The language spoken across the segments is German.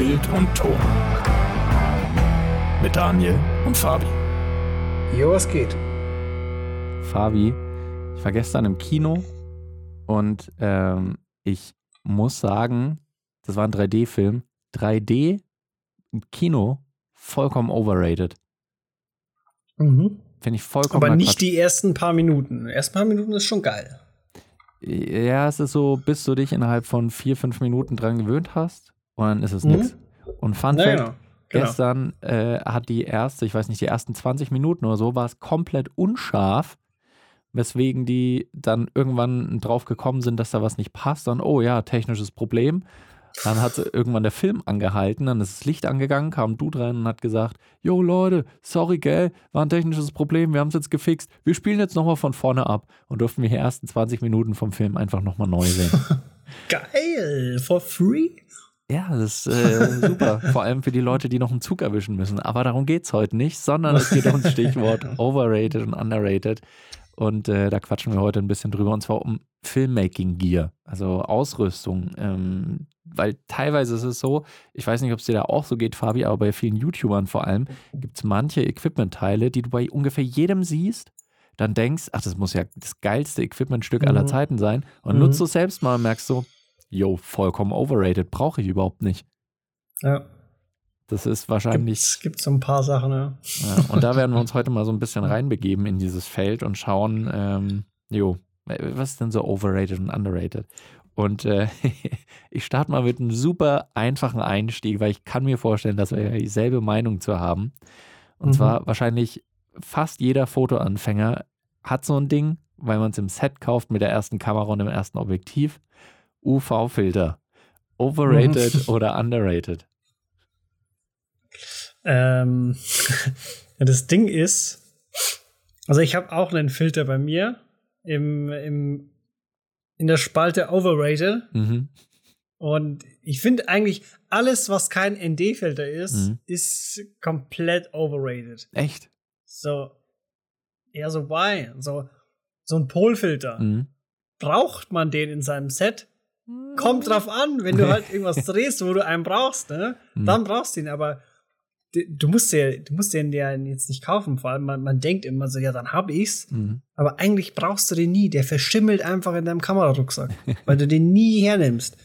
Bild und Ton. Mit Daniel und Fabi. Jo, was geht? Fabi, ich war gestern im Kino und ähm, ich muss sagen, das war ein 3D-Film. 3D im Kino vollkommen overrated. Mhm. Finde ich vollkommen Aber nicht Quatsch. die ersten paar Minuten. Die ersten paar Minuten ist schon geil. Ja, es ist so, bis du dich innerhalb von vier, fünf Minuten dran gewöhnt hast und dann ist es Mhm. nix. Und Fun Naja, Fact, genau. gestern äh, hat die erste, ich weiß nicht, die ersten 20 Minuten oder so, war es komplett unscharf, weswegen die dann irgendwann drauf gekommen sind, dass da was nicht passt. Dann, oh ja, technisches Problem. Dann hat irgendwann der Film angehalten, dann ist das Licht angegangen, kam Dude rein und hat gesagt, Jo Leute, sorry gell, war ein technisches Problem, wir haben es jetzt gefixt, wir spielen jetzt nochmal von vorne ab und durften wir die ersten 20 Minuten vom Film einfach nochmal neu sehen. Geil. For free? Ja, das ist äh, super, vor allem für die Leute, die noch einen Zug erwischen müssen. Aber darum geht es heute nicht, sondern es geht um das Stichwort overrated und underrated. Und äh, da quatschen wir heute ein bisschen drüber, und zwar um Filmmaking Gear, also Ausrüstung. Ähm, weil teilweise ist es so, ich weiß nicht, ob es dir da auch so geht, Fabi, aber bei vielen YouTubern vor allem gibt es manche Equipment-Teile, die du bei ungefähr jedem siehst, dann denkst, ach, das muss ja das geilste Equipmentstück aller Mhm. Zeiten sein. Und Mhm. nutzt du es selbst mal und merkst so, yo, vollkommen overrated, brauche ich überhaupt nicht. Ja. Das ist wahrscheinlich. Es gibt so ein paar Sachen, ja. Ja, und da werden wir uns heute mal so ein bisschen reinbegeben in dieses Feld und schauen, ähm, jo, was ist denn so overrated und underrated? Und äh, ich starte mal mit einem super einfachen Einstieg, weil ich kann mir vorstellen, dass wir dieselbe Meinung zu haben. Und Mhm. zwar wahrscheinlich fast jeder Fotoanfänger hat so ein Ding, weil man es im Set kauft mit der ersten Kamera und dem ersten Objektiv. UV-Filter. Overrated oder underrated? Ähm, das Ding ist, also ich habe auch einen Filter bei mir im, im, in der Spalte Overrated. Mhm. Und ich finde eigentlich, alles, was kein ND-Filter ist, Mhm. ist komplett overrated. Echt? So, ja, so why? So, so ein Polfilter. Mhm. Braucht man den in seinem Set? Kommt drauf an, wenn du halt irgendwas drehst, wo du einen brauchst, ne? Mhm. Dann brauchst du ihn, aber du musst dir, du musst den ja jetzt nicht kaufen. Vor allem, man, man denkt immer so, ja, dann hab ich's. Mhm. Aber eigentlich brauchst du den nie. Der verschimmelt einfach in deinem Kamerarucksack, weil du den nie hernimmst.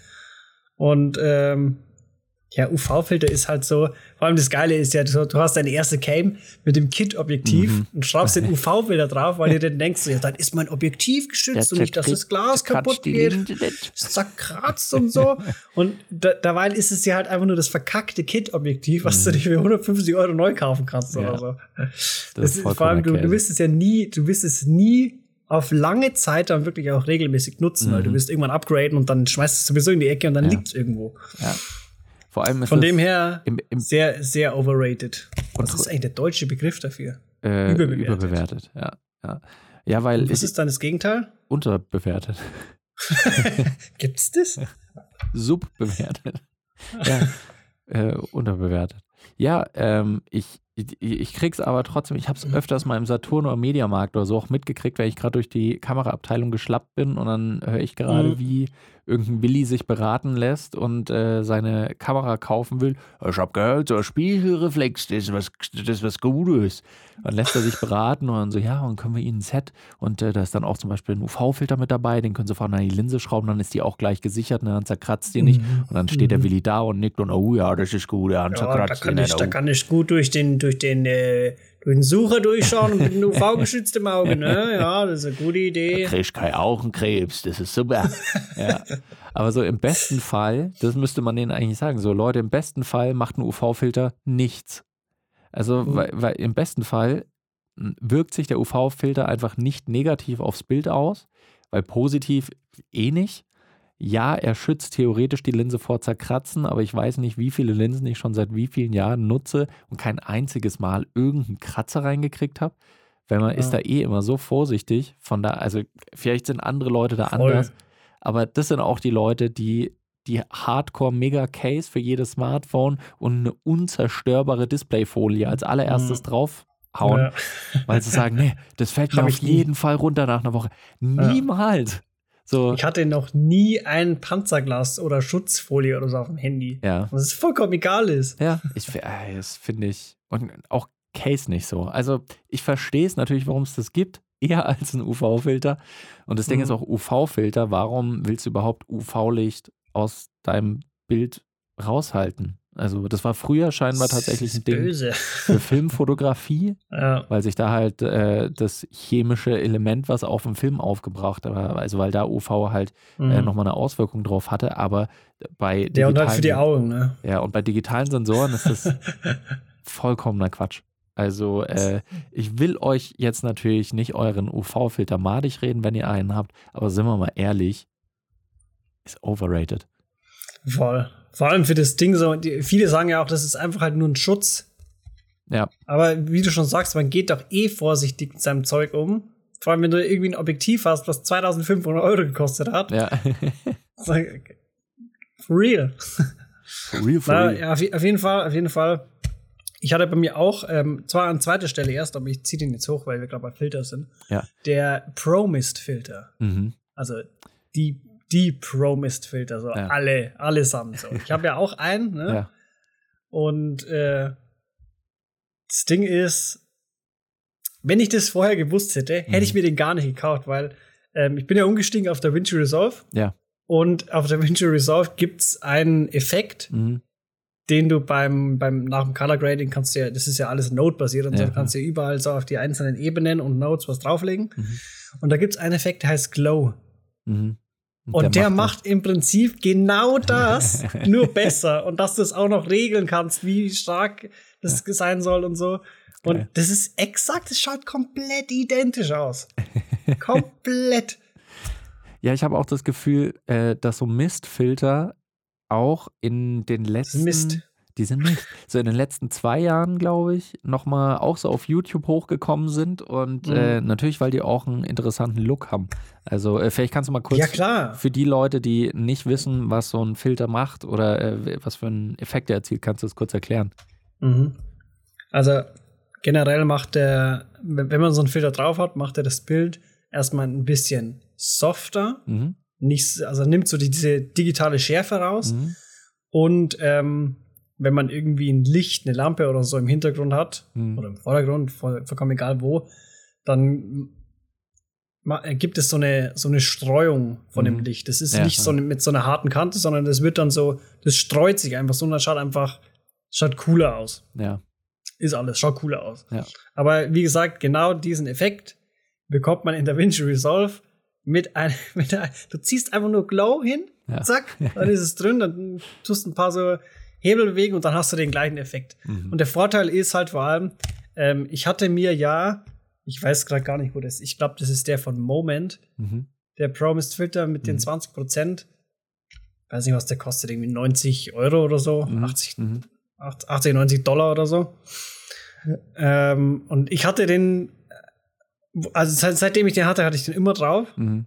Und ähm, ja, UV-Filter ist halt so. Vor allem das Geile ist ja, du, du hast deine erste Cam mit dem Kit-Objektiv Mhm. und schraubst den UV-Filter drauf, weil du dann denkst, ja, dann ist mein Objektiv geschützt und nicht, dass das Glas kaputt geht. zerkratzt und so. Und da, dabei ist es ja halt einfach nur das verkackte Kit-Objektiv, was du dir für 150 Euro neu kaufen kannst Mhm. Ja. oder so. Das Das ist vor allem, du, du wirst es ja nie, du wirst es nie auf lange Zeit dann wirklich auch regelmäßig nutzen, weil du wirst irgendwann upgraden und dann schmeißt es sowieso in die Ecke und dann Mhm. Ja. liegt es irgendwo. Ja. Vor allem ist Von dem her im, im, sehr, sehr overrated. Was ist eigentlich der deutsche Begriff dafür? äh, überbewertet. überbewertet. Ja, ja. ja weil Und was es ist dann das Gegenteil? unterbewertet. Gibt's das? Subbewertet. ja, äh, unterbewertet. Ja, ähm, ich, ich, ich krieg's aber trotzdem, ich hab's öfters mal im Saturn oder Mediamarkt oder so auch mitgekriegt, weil ich gerade durch die Kameraabteilung geschlappt bin und dann höre ich gerade, Mhm. wie irgendein Willi sich beraten lässt und äh, seine Kamera kaufen will. Ich hab gehört, so ein Spiegelreflex, das ist was, das ist was Gutes. Dann lässt er sich beraten und dann so, ja, und können wir Ihnen ein Set und äh, da ist dann auch zum Beispiel ein UV-Filter mit dabei, den können Sie vorne an die Linse schrauben, dann ist die auch gleich gesichert, und dann zerkratzt die nicht. Und dann steht der Willi da und nickt und, oh ja, das ist gut, ja, dann Ja, da zerkratzt die kann, ich, nicht. da Oh. kann ich gut durch den, durch den, äh, durch den Sucher durchschauen und mit einem UV-geschütztem Auge, ne? Ja, das ist eine gute Idee. kriegst kein Augenkrebs, das ist super. ja. Aber so im besten Fall, das müsste man denen eigentlich sagen, so Leute, im besten Fall macht ein UV-Filter nichts. Also, Mhm. weil, weil im besten Fall m, wirkt sich der UV-Filter einfach nicht negativ aufs Bild aus, weil positiv eh nicht. Ja, er schützt theoretisch die Linse vor Zerkratzen, aber ich weiß nicht, wie viele Linsen ich schon seit wie vielen Jahren nutze und kein einziges Mal irgendeinen Kratzer reingekriegt habe. Weil man ist da Ja. eh immer so vorsichtig. Von da, also vielleicht sind andere Leute da Voll. anders, aber das sind auch die Leute, die die Hardcore-Mega-Case für jedes Smartphone und eine unzerstörbare Displayfolie als allererstes Mhm. draufhauen, Ja. weil sie sagen, nee, das fällt mir auf jeden Fall runter nach einer Woche. Niemals. So. Ich hatte noch nie ein Panzerglas oder Schutzfolie oder so auf dem Handy. Ja. Was vollkommen egal ist. Ja, ich, äh, das finde ich. Und auch Case nicht so. Also, ich verstehe es natürlich, warum es das gibt, eher als ein UV-Filter. Und das mhm. Ding ist auch UV-Filter. Warum willst du überhaupt UV-Licht aus deinem Bild raushalten? Also das war früher scheinbar tatsächlich ein Ding böse. für Filmfotografie, ja. weil sich da halt äh, das chemische Element, was auf dem Film aufgebracht war, also weil da UV halt äh, mhm. äh, nochmal eine Auswirkung drauf hatte, aber bei digitalen, ja, und halt für die Augen, ne? Ja, und bei digitalen Sensoren ist das vollkommener Quatsch. Also äh, ich will euch jetzt natürlich nicht euren UV-Filter madig reden, wenn ihr einen habt, aber sind wir mal ehrlich, ist overrated. Voll. Vor allem für das Ding so, die, viele sagen ja auch, das ist einfach halt nur ein Schutz. Ja. Aber wie du schon sagst, man geht doch eh vorsichtig mit seinem Zeug um. Vor allem, wenn du irgendwie ein Objektiv hast, was 2500 Euro gekostet hat. Ja. for real. For real, for Na, real. Ja, auf, auf, jeden Fall, auf jeden Fall. Ich hatte bei mir auch, ähm, zwar an zweiter Stelle erst, aber ich ziehe den jetzt hoch, weil wir gerade bei Filter sind. Ja. Der Pro-Mist-Filter. Mhm. Also die die Pro-Mist-Filter, so ja. alle, allesamt. So. Ich habe ja auch einen, ne? Ja. Und äh, das Ding ist, wenn ich das vorher gewusst hätte, hätte mhm. ich mir den gar nicht gekauft, weil ähm, ich bin ja umgestiegen auf DaVinci Resolve. Ja. Und auf DaVinci Resolve gibt es einen Effekt, mhm. den du beim, beim nach dem Color Grading kannst du ja, das ist ja alles Node-basiert und ja, so, du kannst ja überall so auf die einzelnen Ebenen und Nodes was drauflegen. Mhm. Und da gibt es einen Effekt, der heißt Glow. Mhm. Und, der, der macht, macht im Prinzip genau das, nur besser. Und dass du es auch noch regeln kannst, wie stark das ja. sein soll und so. Und okay. das ist exakt, es schaut komplett identisch aus. komplett. Ja, ich habe auch das Gefühl, äh, dass so Mistfilter auch in den letzten Mist. Die sind nicht. So in den letzten zwei Jahren, glaube ich, nochmal auch so auf YouTube hochgekommen sind und mhm. äh, natürlich, weil die auch einen interessanten Look haben. Also äh, vielleicht kannst du mal kurz ja, für die Leute, die nicht wissen, was so ein Filter macht oder äh, was für einen Effekt er erzielt, kannst du das kurz erklären? Mhm. Also generell macht der, wenn man so einen Filter drauf hat, macht er das Bild erstmal ein bisschen softer. Mhm. Nicht, also nimmt so die, diese digitale Schärfe raus mhm. und ähm, wenn man irgendwie ein Licht, eine Lampe oder so im Hintergrund hat mhm. oder im Vordergrund, voll, vollkommen egal wo, dann gibt es so eine, so eine Streuung von mhm. dem Licht. Das ist ja, nicht so eine, mit so einer harten Kante, sondern das wird dann so, das streut sich einfach so und das schaut einfach, schaut cooler aus. Ja. Ist alles, schaut cooler aus. Ja. Aber wie gesagt, genau diesen Effekt bekommt man in DaVinci Resolve mit einem, mit einem, du ziehst einfach nur Glow hin, ja. zack, dann ist es drin, dann tust ein paar so Hebel bewegen und dann hast du den gleichen Effekt. Mhm. Und der Vorteil ist halt vor allem, ähm, ich hatte mir ja, ich weiß gerade gar nicht, wo das ist, ich glaube, das ist der von Moment, mhm. der Promised Filter mit mhm. den 20 Prozent. Weiß nicht, was der kostet, irgendwie 90 Euro oder so, 80, 80, 90 Dollar oder so. Ähm, und ich hatte den, also seit, seitdem ich den hatte, hatte ich den immer drauf, mhm.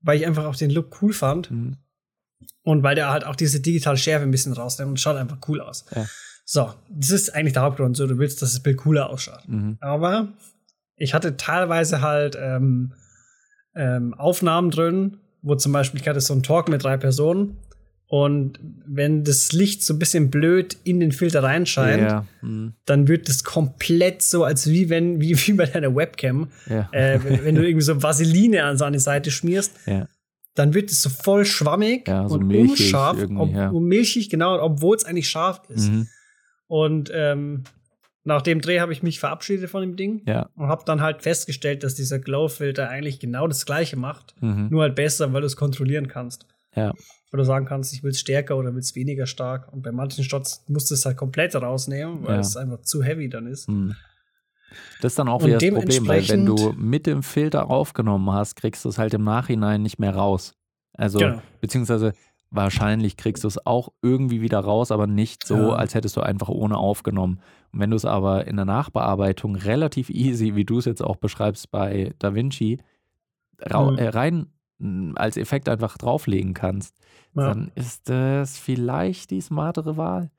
weil ich einfach auch den Look cool fand. Und weil der halt auch diese digitale Schärfe ein bisschen rausnimmt und schaut einfach cool aus. Ja. So, das ist eigentlich der Hauptgrund. So, du willst, dass das Bild cooler ausschaut. Mhm. Aber ich hatte teilweise halt ähm, ähm, Aufnahmen drin, wo zum Beispiel ich hatte so einen Talk mit drei Personen und wenn das Licht so ein bisschen blöd in den Filter reinscheint, ja. mhm. dann wird das komplett so, als wie wenn, wie, wie bei deiner Webcam, ja. äh, wenn, wenn, du irgendwie so Vaseline an seine Seite schmierst, ja dann wird es so voll schwammig ja, so und milchig unscharf, ob, ja. milchig, genau, obwohl es eigentlich scharf ist. Mhm. Und ähm, nach dem Dreh habe ich mich verabschiedet von dem Ding ja. und habe dann halt festgestellt, dass dieser Glow-Filter eigentlich genau das Gleiche macht, mhm. nur halt besser, weil du es kontrollieren kannst. Ja. Weil du sagen kannst, ich will es stärker oder will es weniger stark. Und bei manchen Shots musst du es halt komplett rausnehmen, weil ja. es einfach zu heavy dann ist. Mhm. Das ist dann auch wieder das Problem, weil wenn du mit dem Filter aufgenommen hast, kriegst du es halt im Nachhinein nicht mehr raus. Also, genau. beziehungsweise wahrscheinlich kriegst du es auch irgendwie wieder raus, aber nicht so, Ja. als hättest du einfach ohne aufgenommen. Und wenn du es aber in der Nachbearbeitung relativ easy, wie du es jetzt auch beschreibst bei DaVinci, rau- Mhm. äh, rein mh, als Effekt einfach drauflegen kannst, Ja. dann ist das vielleicht die smartere Wahl.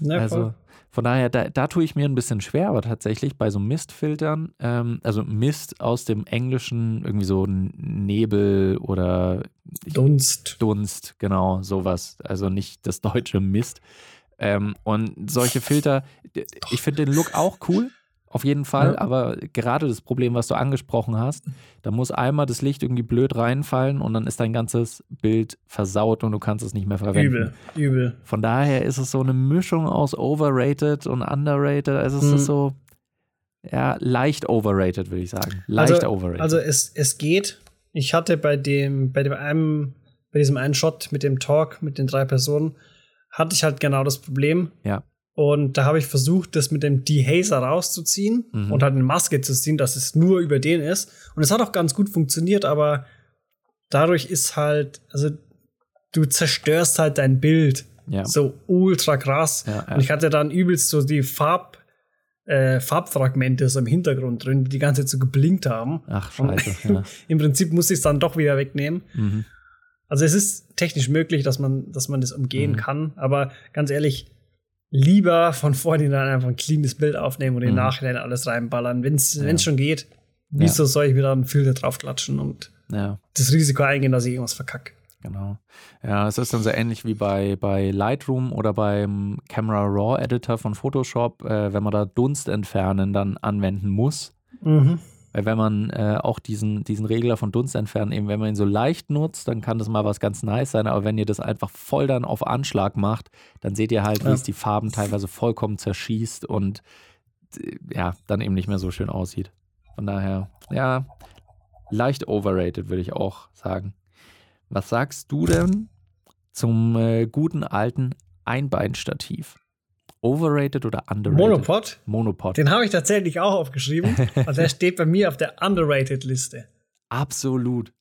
Ja, also von daher, da, da tue ich mir ein bisschen schwer, aber tatsächlich bei so Mistfiltern, ähm, also Mist aus dem Englischen, irgendwie so Nebel oder Dunst. Dunst, genau, sowas. Also nicht das deutsche Mist. Ähm, und solche Filter, ich finde den Look auch cool, auf jeden Fall, ja. aber gerade das Problem, was du angesprochen hast, da muss einmal das Licht irgendwie blöd reinfallen und dann ist dein ganzes Bild versaut und du kannst es nicht mehr verwenden. Übel, übel. Von daher ist es so eine Mischung aus overrated und underrated. Also es mhm. ist so, ja, leicht overrated, würde ich sagen. Leicht also, overrated. Also es, es geht. Ich hatte bei dem, bei dem einen, bei diesem einen Shot mit dem Talk mit den drei Personen, hatte ich halt genau das Problem. Ja. Und da habe ich versucht, das mit dem Dehazer rauszuziehen mhm. und halt eine Maske zu ziehen, dass es nur über den ist. Und es hat auch ganz gut funktioniert, aber dadurch ist halt, also du zerstörst halt dein Bild. Ja. So ultra krass. Ja, ja. Und ich hatte dann übelst so die Farb, äh, Farbfragmente so im Hintergrund drin, die die ganze Zeit so geblinkt haben. Ach, scheiße. Im Prinzip musste ich es dann doch wieder wegnehmen. Mhm. Also es ist technisch möglich, dass man, dass man das umgehen mhm. kann, aber ganz ehrlich, lieber von vornherein einfach ein cleanes Bild aufnehmen und mhm. im Nachhinein alles reinballern. Wenn es ja. schon geht, wieso ja. soll ich wieder einen Filter draufklatschen und ja. das Risiko eingehen, dass ich irgendwas verkacke? Genau. Ja, es ist dann so ähnlich wie bei, bei Lightroom oder beim Camera Raw Editor von Photoshop, äh, wenn man da Dunst entfernen dann anwenden muss. Mhm. Weil wenn man äh, auch diesen, diesen Regler von Dunst entfernen, eben wenn man ihn so leicht nutzt, dann kann das mal was ganz nice sein. Aber wenn ihr das einfach voll dann auf Anschlag macht, dann seht ihr halt, ja. wie es die Farben teilweise vollkommen zerschießt und äh, ja, dann eben nicht mehr so schön aussieht. Von daher, ja, leicht overrated, würde ich auch sagen. Was sagst du denn zum äh, guten alten Einbeinstativ? Overrated oder underrated? Monopod. Monopod. Den habe ich tatsächlich auch aufgeschrieben. und der steht bei mir auf der underrated-Liste. Absolut.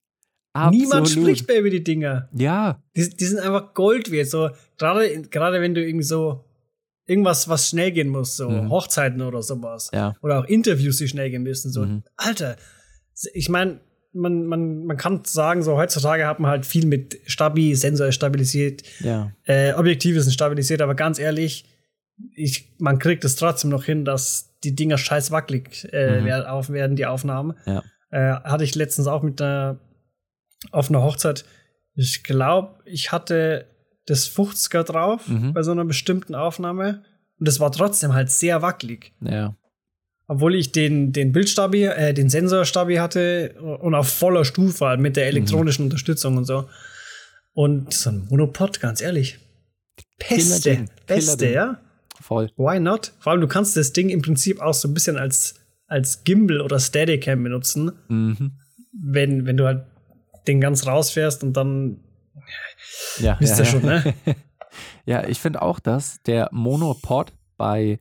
Absolut. Niemand spricht mehr über die Dinger. Ja. Die, die sind einfach Gold wert. So, gerade, gerade wenn du irgendwie so irgendwas, was schnell gehen muss, so mhm. Hochzeiten oder sowas. Ja. Oder auch Interviews, die schnell gehen müssen. So, mhm. Alter, ich meine, man, man, man kann sagen, so heutzutage hat man halt viel mit Stabi, Sensor ist stabilisiert, ja. äh, Objektive sind stabilisiert, aber ganz ehrlich, ich, man kriegt es trotzdem noch hin, dass die Dinger scheiß wackelig äh, mhm. auf werden, die Aufnahmen. Ja. Äh, hatte ich letztens auch mit einer, auf einer Hochzeit. Ich glaube, ich hatte das 50er drauf mhm. bei so einer bestimmten Aufnahme. Und das war trotzdem halt sehr wackelig. Ja. Obwohl ich den, den Bildstabi, äh, den Sensorstabi hatte und auf voller Stufe halt mit der mhm. elektronischen mhm. Unterstützung und so. Und so ein Monopod, ganz ehrlich. Beste, beste, ja. Voll. Why not? Vor allem, du kannst das Ding im Prinzip auch so ein bisschen als, als Gimbal oder Steadicam benutzen. Mhm. Wenn, wenn du halt den ganz rausfährst und dann ja, wisst ja, ihr schon, ne? ja, ich finde auch, dass der Monopod bei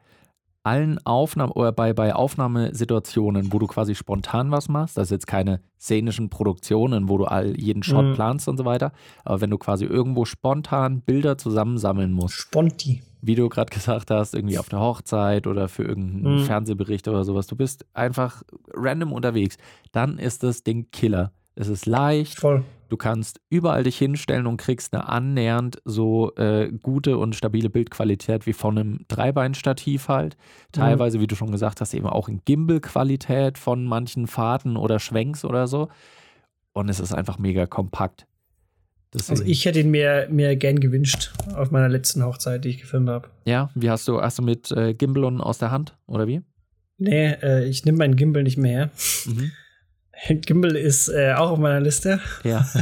allen Aufnahmen oder bei, bei Aufnahmesituationen, wo du quasi spontan was machst, das ist jetzt keine szenischen Produktionen, wo du all jeden Shot mhm. planst und so weiter, aber wenn du quasi irgendwo spontan Bilder zusammensammeln musst. Sponti wie du gerade gesagt hast, irgendwie auf der Hochzeit oder für irgendeinen mhm. Fernsehbericht oder sowas. Du bist einfach random unterwegs. Dann ist das Ding Killer. Es ist leicht. Voll. Du kannst überall dich hinstellen und kriegst eine annähernd so äh, gute und stabile Bildqualität wie von einem Dreibeinstativ halt. Teilweise, mhm. wie du schon gesagt hast, eben auch in Gimbal-Qualität von manchen Fahrten oder Schwenks oder so. Und es ist einfach mega kompakt. Deswegen. Also ich hätte ihn mir, mir gern gewünscht auf meiner letzten Hochzeit, die ich gefilmt habe. Ja, wie hast du, hast du mit äh, Gimbal und aus der Hand oder wie? Nee, äh, ich nehme meinen Gimbal nicht mehr her. Mhm. Gimbal ist äh, auch auf meiner Liste. Ja.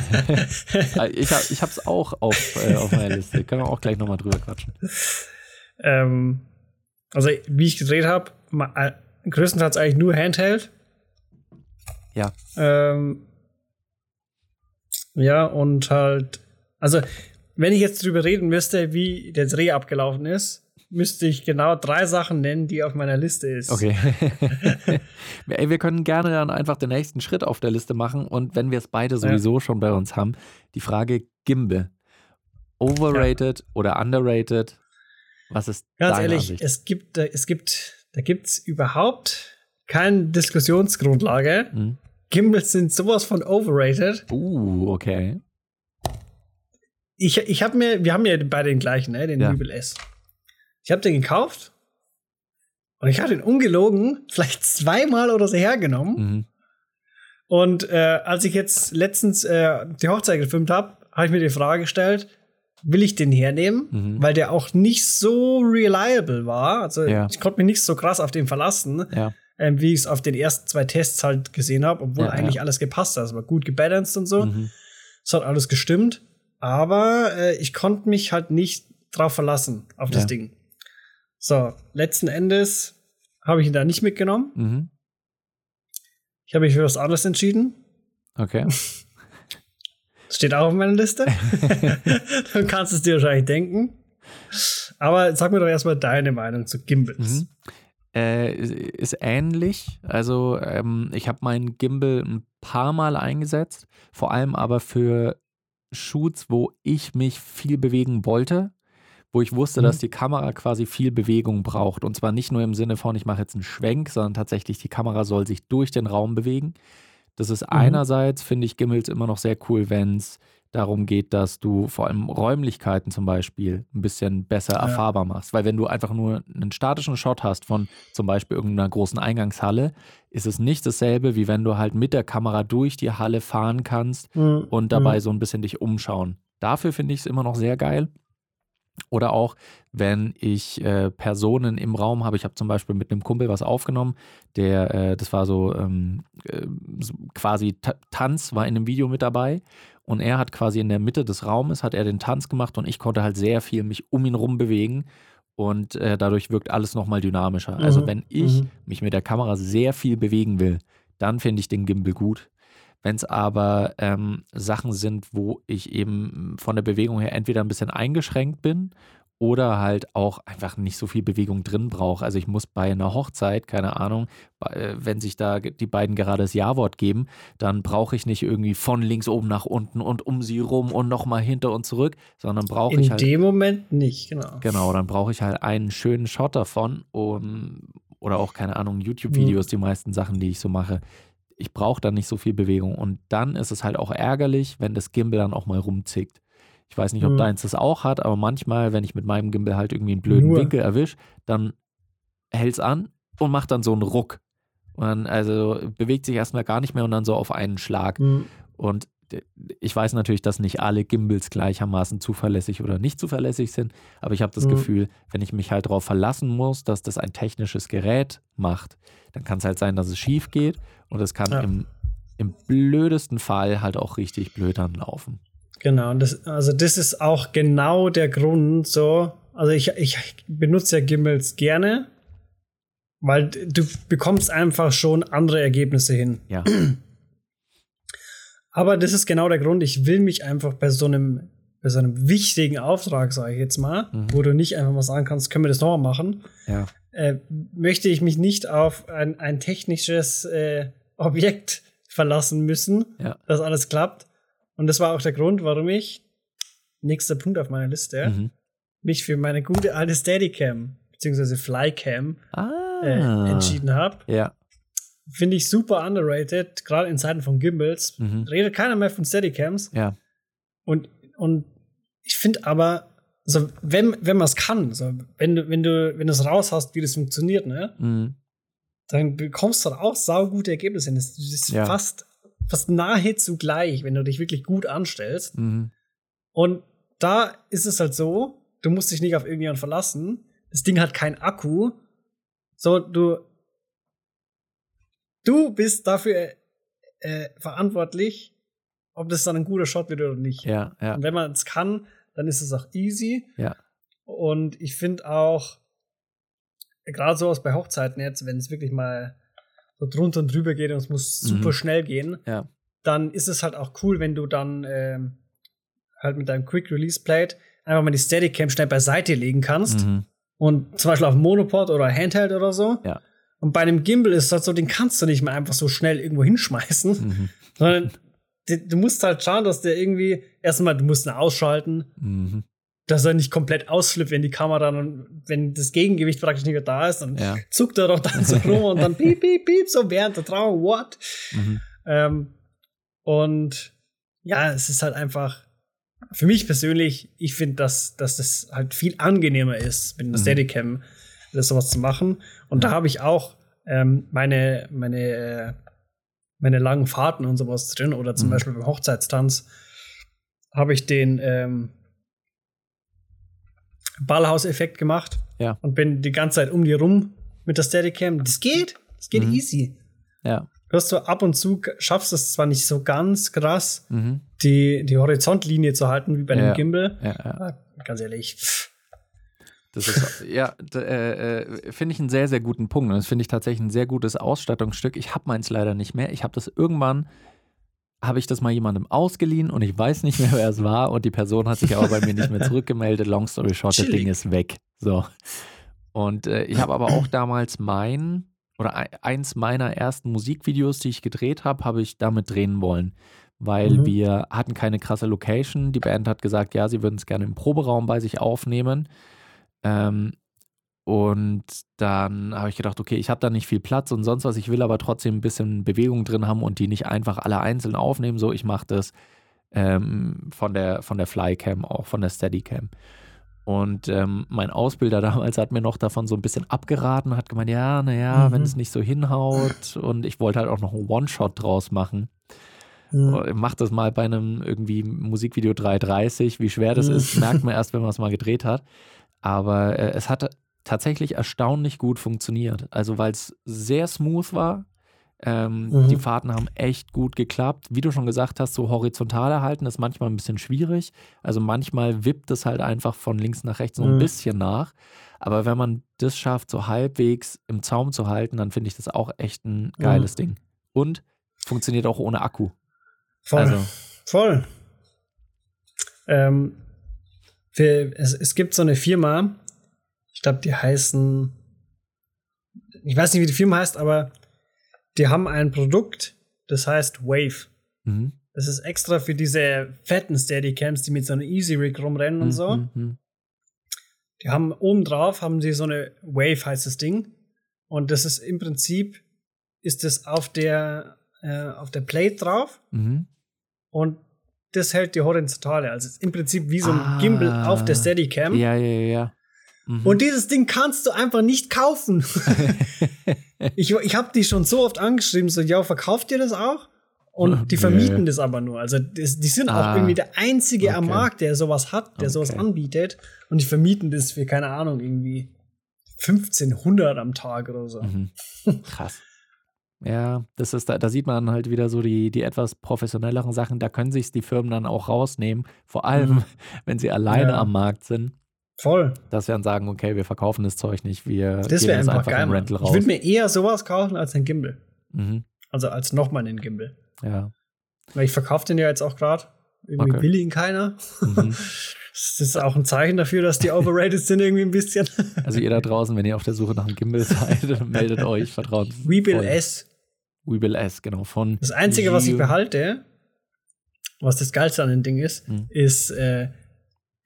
ich, hab, ich hab's auch auf, äh, auf meiner Liste. Können wir auch gleich nochmal drüber quatschen. Ähm, also, wie ich gedreht habe, äh, größtenteils eigentlich nur Handheld. Ja. Ähm, ja, und halt, also, wenn ich jetzt drüber reden müsste, wie der Dreh abgelaufen ist, müsste ich genau drei Sachen nennen, die auf meiner Liste ist. Okay. Ey, wir können gerne dann einfach den nächsten Schritt auf der Liste machen und wenn wir es beide sowieso ja. schon bei uns haben, die Frage Gimbal. Overrated ja. oder underrated? Was ist Ganz ehrlich, Ansicht? es gibt, es gibt, da gibt es überhaupt keine Diskussionsgrundlage. Mhm. Gimbals sind sowas von overrated. Uh, okay. Ich, ich habe mir, wir haben ja beide den gleichen, ne? Den ja. Gimbal S. ich habe den gekauft und ich habe den ungelogen vielleicht zweimal oder so hergenommen. Mhm. Und äh, als ich jetzt letztens äh, die Hochzeit gefilmt habe, habe ich mir die Frage gestellt, will ich den hernehmen, mhm. weil der auch nicht so reliable war. Also ja. ich konnte mich nicht so krass auf den verlassen, ja. ähm, wie ich es auf den ersten zwei Tests halt gesehen habe, obwohl ja, eigentlich alles gepasst hat. Es war gut gebalanced und so. Mhm. Es hat alles gestimmt. Aber äh, ich konnte mich halt nicht drauf verlassen, auf das Ding. So, letzten Endes habe ich ihn da nicht mitgenommen. Mhm. Ich habe mich für was anderes entschieden. Okay. Steht auch auf meiner Liste. Dann kannst du es dir wahrscheinlich denken. Aber sag mir doch erstmal deine Meinung zu Gimbals. Mhm. Äh, ist ähnlich. Also, ähm, ich habe meinen Gimbal ein paar Mal eingesetzt. Vor allem aber für Shoots, wo ich mich viel bewegen wollte wo ich wusste, mhm. dass die Kamera quasi viel Bewegung braucht. Und zwar nicht nur im Sinne von, ich mache jetzt einen Schwenk, sondern tatsächlich die Kamera soll sich durch den Raum bewegen. Das ist mhm. einerseits, finde ich Gimmels immer noch sehr cool, wenn es darum geht, dass du vor allem Räumlichkeiten zum Beispiel ein bisschen besser ja. erfahrbar machst. Weil wenn du einfach nur einen statischen Shot hast von zum Beispiel irgendeiner großen Eingangshalle, ist es nicht dasselbe, wie wenn du halt mit der Kamera durch die Halle fahren kannst mhm. und dabei mhm. so ein bisschen dich umschauen. Dafür finde ich es immer noch sehr geil. Oder auch, wenn ich äh, Personen im Raum habe. Ich habe zum Beispiel mit einem Kumpel was aufgenommen, der, äh, das war so, ähm, äh, quasi Tanz, war in einem Video mit dabei. Und er hat quasi in der Mitte des Raumes, hat er den Tanz gemacht und ich konnte halt sehr viel mich um ihn rum bewegen. Und äh, dadurch wirkt alles nochmal dynamischer. Also mhm. Also wenn ich mhm. mich mit der Kamera sehr viel bewegen will, dann finde ich den Gimbal gut. Wenn es aber ähm, Sachen sind, wo ich eben von der Bewegung her entweder ein bisschen eingeschränkt bin oder halt auch einfach nicht so viel Bewegung drin brauche. Also ich muss bei einer Hochzeit, keine Ahnung, äh, wenn sich da die beiden gerade das Ja-Wort geben, dann brauche ich nicht irgendwie von links oben nach unten und um sie rum und nochmal hinter und zurück, sondern brauche ich halt. In dem Moment nicht, genau. Genau, dann brauche ich halt einen schönen Shot davon um, oder auch, keine Ahnung, YouTube-Videos, mhm. die meisten Sachen, die ich so mache ich brauche da nicht so viel Bewegung. Und dann ist es halt auch ärgerlich, wenn das Gimbal dann auch mal rumzickt. Ich weiß nicht, ob mhm. deins das auch hat, aber manchmal, wenn ich mit meinem Gimbal halt irgendwie einen blöden Nur. Winkel erwische, dann hält es an und macht dann so einen Ruck. Und dann, also bewegt sich erstmal gar nicht mehr und dann so auf einen Schlag. Mhm. Und ich weiß natürlich, dass nicht alle Gimbals gleichermaßen zuverlässig oder nicht zuverlässig sind, aber ich habe das mhm. Gefühl, wenn ich mich halt darauf verlassen muss, dass das ein technisches Gerät macht, dann kann es halt sein, dass es schief geht und es kann ja. im, im blödesten Fall halt auch richtig blöd anlaufen. Genau, das, also das ist auch genau der Grund so. Also ich, ich benutze ja Gimbals gerne, weil du bekommst einfach schon andere Ergebnisse hin. Ja. Aber das ist genau der Grund, ich will mich einfach bei so einem, bei so einem wichtigen Auftrag, sage ich jetzt mal, mhm. wo du nicht einfach mal sagen kannst, können wir das nochmal machen, ja. äh, möchte ich mich nicht auf ein, ein technisches äh, Objekt verlassen müssen, ja. dass alles klappt. Und das war auch der Grund, warum ich, nächster Punkt auf meiner Liste, mhm. mich für meine gute alte Steadicam, beziehungsweise Flycam, ah. äh, entschieden habe. Ja finde ich super underrated, gerade in Zeiten von Gimbals. Mhm. Redet keiner mehr von Steadycams. Ja. Und, und ich finde aber, so, wenn, wenn man es kann, so, wenn du, wenn du, wenn du es raus hast, wie das funktioniert, ne, mhm. dann bekommst du auch saugute Ergebnisse. Das ist ja. fast, fast nahezu gleich, wenn du dich wirklich gut anstellst. Mhm. Und da ist es halt so, du musst dich nicht auf irgendjemanden verlassen. Das Ding hat keinen Akku. So, du, du bist dafür äh, verantwortlich, ob das dann ein guter Shot wird oder nicht. Ja, ja. Und wenn man es kann, dann ist es auch easy. Ja. Und ich finde auch, gerade sowas bei Hochzeiten jetzt, wenn es wirklich mal so drunter und drüber geht und es muss mhm. super schnell gehen, ja. dann ist es halt auch cool, wenn du dann ähm, halt mit deinem Quick Release Plate einfach mal die Steadicam schnell beiseite legen kannst. Mhm. Und zum Beispiel auf Monopod oder Handheld oder so. Ja. Und bei einem Gimbal ist das so, den kannst du nicht mehr einfach so schnell irgendwo hinschmeißen, mhm. sondern du musst halt schauen, dass der irgendwie, erstmal, du musst ihn ausschalten, mhm. dass er nicht komplett ausflippt, wenn die Kamera dann, wenn das Gegengewicht praktisch nicht mehr da ist, dann ja. zuckt er doch dann so rum und dann piep, piep, piep, so während der Trauung, what? Mhm. Ähm, und ja, es ist halt einfach, für mich persönlich, ich finde, dass, dass das halt viel angenehmer ist, mit einer mhm. Steadicam das sowas zu machen. Und da habe ich auch ähm, meine, meine, äh, meine langen Fahrten und sowas drin. Oder zum mhm. Beispiel beim Hochzeitstanz habe ich den ähm, Ballhaus-Effekt gemacht. Ja. Und bin die ganze Zeit um die rum mit der Steadicam. Das geht. Das geht mhm. easy. Ja. Du hast so ab und zu, schaffst es zwar nicht so ganz krass, mhm. die, die Horizontlinie zu halten, wie bei einem Gimbal. Ja, ja. Ganz ehrlich. Das ist, ja, äh, äh, finde ich einen sehr, sehr guten Punkt. Und das finde ich tatsächlich ein sehr gutes Ausstattungsstück. Ich habe meins leider nicht mehr. Ich habe das irgendwann, habe ich das mal jemandem ausgeliehen und ich weiß nicht mehr, wer es war. Und die Person hat sich aber bei mir nicht mehr zurückgemeldet. Long story short, das Ding ist weg. So. Und äh, ich habe aber auch damals mein oder eins meiner ersten Musikvideos, die ich gedreht habe, habe ich damit drehen wollen. Weil mhm. wir hatten keine krasse Location. Die Band hat gesagt, ja, sie würden es gerne im Proberaum bei sich aufnehmen. Ähm, und dann habe ich gedacht, okay, ich habe da nicht viel Platz und sonst was. Ich will aber trotzdem ein bisschen Bewegung drin haben und die nicht einfach alle einzeln aufnehmen. So, ich mache das ähm, von der, von der Flycam, auch von der Steadycam. Und ähm, mein Ausbilder damals hat mir noch davon so ein bisschen abgeraten, hat gemeint, ja, naja, mhm. wenn es nicht so hinhaut und ich wollte halt auch noch einen One-Shot draus machen. Mhm. Mach das mal bei einem irgendwie Musikvideo 330, wie schwer das mhm. ist, merkt man erst, wenn man es mal gedreht hat. Aber äh, es hat tatsächlich erstaunlich gut funktioniert. Also weil es sehr smooth war, ähm, mhm. Die Fahrten haben echt gut geklappt. Wie du schon gesagt hast, so horizontal erhalten ist manchmal ein bisschen schwierig. Also manchmal wippt es halt einfach von links nach rechts so ein mhm. bisschen nach. Aber wenn man das schafft, so halbwegs im Zaum zu halten, dann finde ich das auch echt ein geiles mhm. Ding. Und funktioniert auch ohne Akku. Voll. Also. Voll. Ähm, es, es gibt so eine Firma, ich glaube, die heißen, ich weiß nicht, wie die Firma heißt, aber die haben ein Produkt, das heißt Wave. Mhm. Das ist extra für diese fetten Steadycams, die mit so einer Easy Rig rumrennen und mhm. so. Mhm. Die haben oben drauf haben sie so eine Wave heißt das Ding und das ist im Prinzip ist das auf der äh, auf der Plate drauf mhm. und das hält die horizontale, also im Prinzip wie so ein ah, Gimbal auf der Steadicam. Ja, ja, ja. Mhm. Und dieses Ding kannst du einfach nicht kaufen. ich ich habe die schon so oft angeschrieben, so, ja, verkauft ihr das auch? Und die vermieten nee. das aber nur. Also das, die sind ah, auch irgendwie der einzige okay. am Markt, der sowas hat, der okay. sowas anbietet. Und die vermieten das für, keine Ahnung, irgendwie 1500 am Tag oder so. Mhm. Krass. Ja, das ist da, da sieht man halt wieder so die, die etwas professionelleren Sachen. Da können sich die Firmen dann auch rausnehmen. Vor allem, mhm. wenn sie alleine ja. am Markt sind. Voll. Dass wir dann sagen, okay, wir verkaufen das Zeug nicht, wir das geben einfach, einfach geil, Rental raus. Ich würde mir eher sowas kaufen als ein Gimbal. Mhm. Also als nochmal einen Gimbal. Ja. Weil ich verkaufe den ja jetzt auch gerade. Irgendwie okay. will ihn keiner. Mhm. Das ist auch ein Zeichen dafür, dass die overrated sind irgendwie ein bisschen. Also ihr da draußen, wenn ihr auf der Suche nach einem Gimbal seid, meldet euch, vertraut. Weebill S. Weebill S, genau. Von das Einzige, was ich behalte, was das Geilste an dem Ding ist, mhm. ist äh,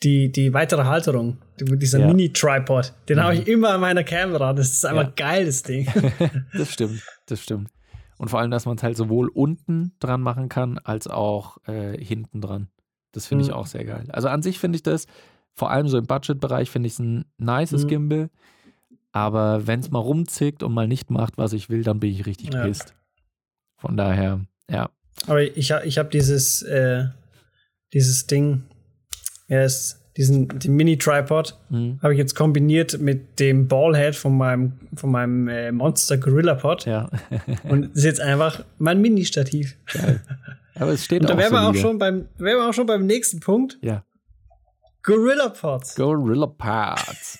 die, die weitere Halterung, dieser ja. Mini-Tripod, den mhm. habe ich immer an meiner Kamera. Das ist einfach ja. geil, das Ding. das stimmt, das stimmt. Und vor allem, dass man es halt sowohl unten dran machen kann, als auch äh, hinten dran. Das finde mhm. ich auch sehr geil. Also an sich finde ich das, vor allem so im Budget-Bereich, finde ich es ein nices mhm. Gimbal. Aber wenn es mal rumzickt und mal nicht macht, was ich will, dann bin ich richtig ja. pisst. Von daher, ja. Aber ich, ich habe dieses, äh, dieses Ding, ja, ist diesen den Mini-Tripod mhm. habe ich jetzt kombiniert mit dem Ballhead von meinem, von meinem äh, Monster Gorilla Pod. Ja. und ist jetzt einfach mein Mini-Stativ. Aber es steht und da wären wir auch schon beim, wären wir auch schon beim nächsten Punkt. Ja. Gorilla Pods. Gorilla Pods.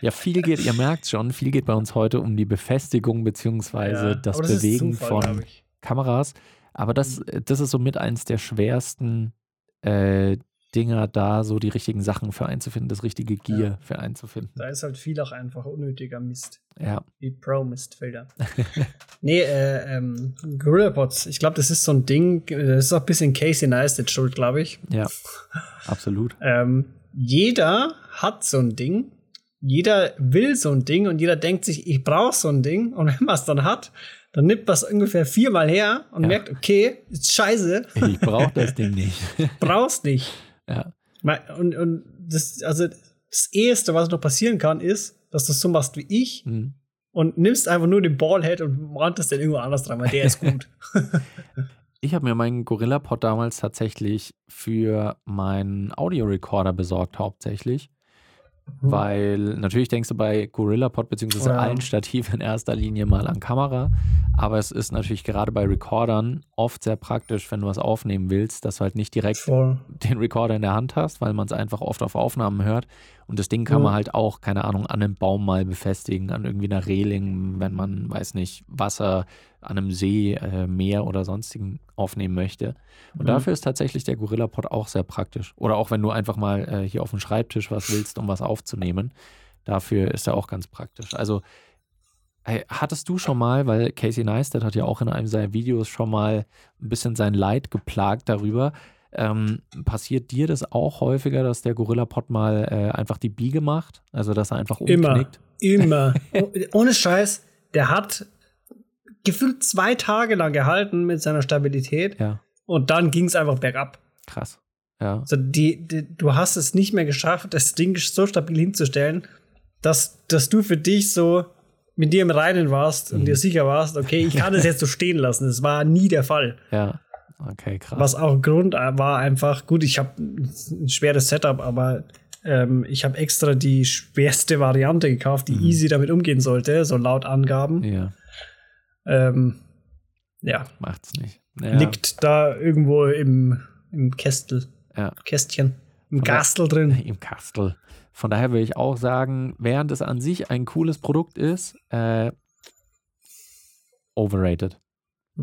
Ja, viel geht, ihr merkt schon, viel geht bei uns heute um die Befestigung beziehungsweise ja, das Bewegen Zufall, von Kameras. Aber das, das ist somit eins der schwersten äh, Dinger da, so die richtigen Sachen für einzufinden, das richtige Gear ja. für einzufinden. Da ist halt viel auch einfach unnötiger Mist. Ja. Wie Pro-Mistfilter. nee, äh, ähm, Gorillapods, ich glaube, das ist so ein Ding, das ist auch ein bisschen Casey Neistat schuld, glaube ich. Ja, absolut. ähm, jeder hat so ein Ding, jeder will so ein Ding und jeder denkt sich, ich brauche so ein Ding. Und wenn man es dann hat, dann nimmt man es ungefähr viermal her und ja. merkt, okay, ist scheiße. Ich brauche das Ding nicht. Brauchst nicht. Ja. Und, und das, also das Eheste, was noch passieren kann, ist, dass du so machst wie ich mhm. und nimmst einfach nur den Ballhead und warntest den irgendwo anders dran, weil der ist gut. ich habe mir meinen Gorilla-Pod damals tatsächlich für meinen Audiorecorder besorgt, hauptsächlich. Mhm. Weil natürlich denkst du bei Gorilla Pod beziehungsweise ja. allen Stativen in erster Linie mal an Kamera, aber es ist natürlich gerade bei Recordern oft sehr praktisch, wenn du was aufnehmen willst, dass du halt nicht direkt Voll. den Recorder in der Hand hast, weil man es einfach oft auf Aufnahmen hört. Und das Ding kann ja. man halt auch, keine Ahnung, an einem Baum mal befestigen, an irgendwie einer Reling, wenn man, weiß nicht, Wasser an einem See, äh, Meer oder sonstigen aufnehmen möchte. Und mhm. dafür ist tatsächlich der Gorilla Pod auch sehr praktisch. Oder auch wenn du einfach mal äh, hier auf dem Schreibtisch was willst, um was aufzunehmen. Dafür ist er auch ganz praktisch. Also hey, hattest du schon mal, weil Casey Neistat hat ja auch in einem seiner Videos schon mal ein bisschen sein Leid geplagt darüber. Ähm, passiert dir das auch häufiger, dass der Gorilla Pod mal äh, einfach die Biege macht? Also dass er einfach umknickt? Immer, immer. Ohne Scheiß, der hat gefühlt zwei Tage lang gehalten mit seiner Stabilität. Ja. Und dann ging es einfach bergab. Krass. Ja. Also die, die, du hast es nicht mehr geschafft, das Ding so stabil hinzustellen, dass, dass du für dich so mit dir im Reinen warst mhm. und dir sicher warst, okay, ich kann es jetzt so stehen lassen. Das war nie der Fall. Ja. Okay, krass. Was auch Grund war einfach, gut, ich habe ein schweres Setup, aber ähm, ich habe extra die schwerste Variante gekauft, die mhm. easy damit umgehen sollte, so laut Angaben. Ja. Ähm, ja. Macht's nicht. Ja. Liegt da irgendwo im, im Kästel. Ja. Kästchen. Im Kastel drin. Im Kastel. Von daher würde ich auch sagen, während es an sich ein cooles Produkt ist, äh, overrated.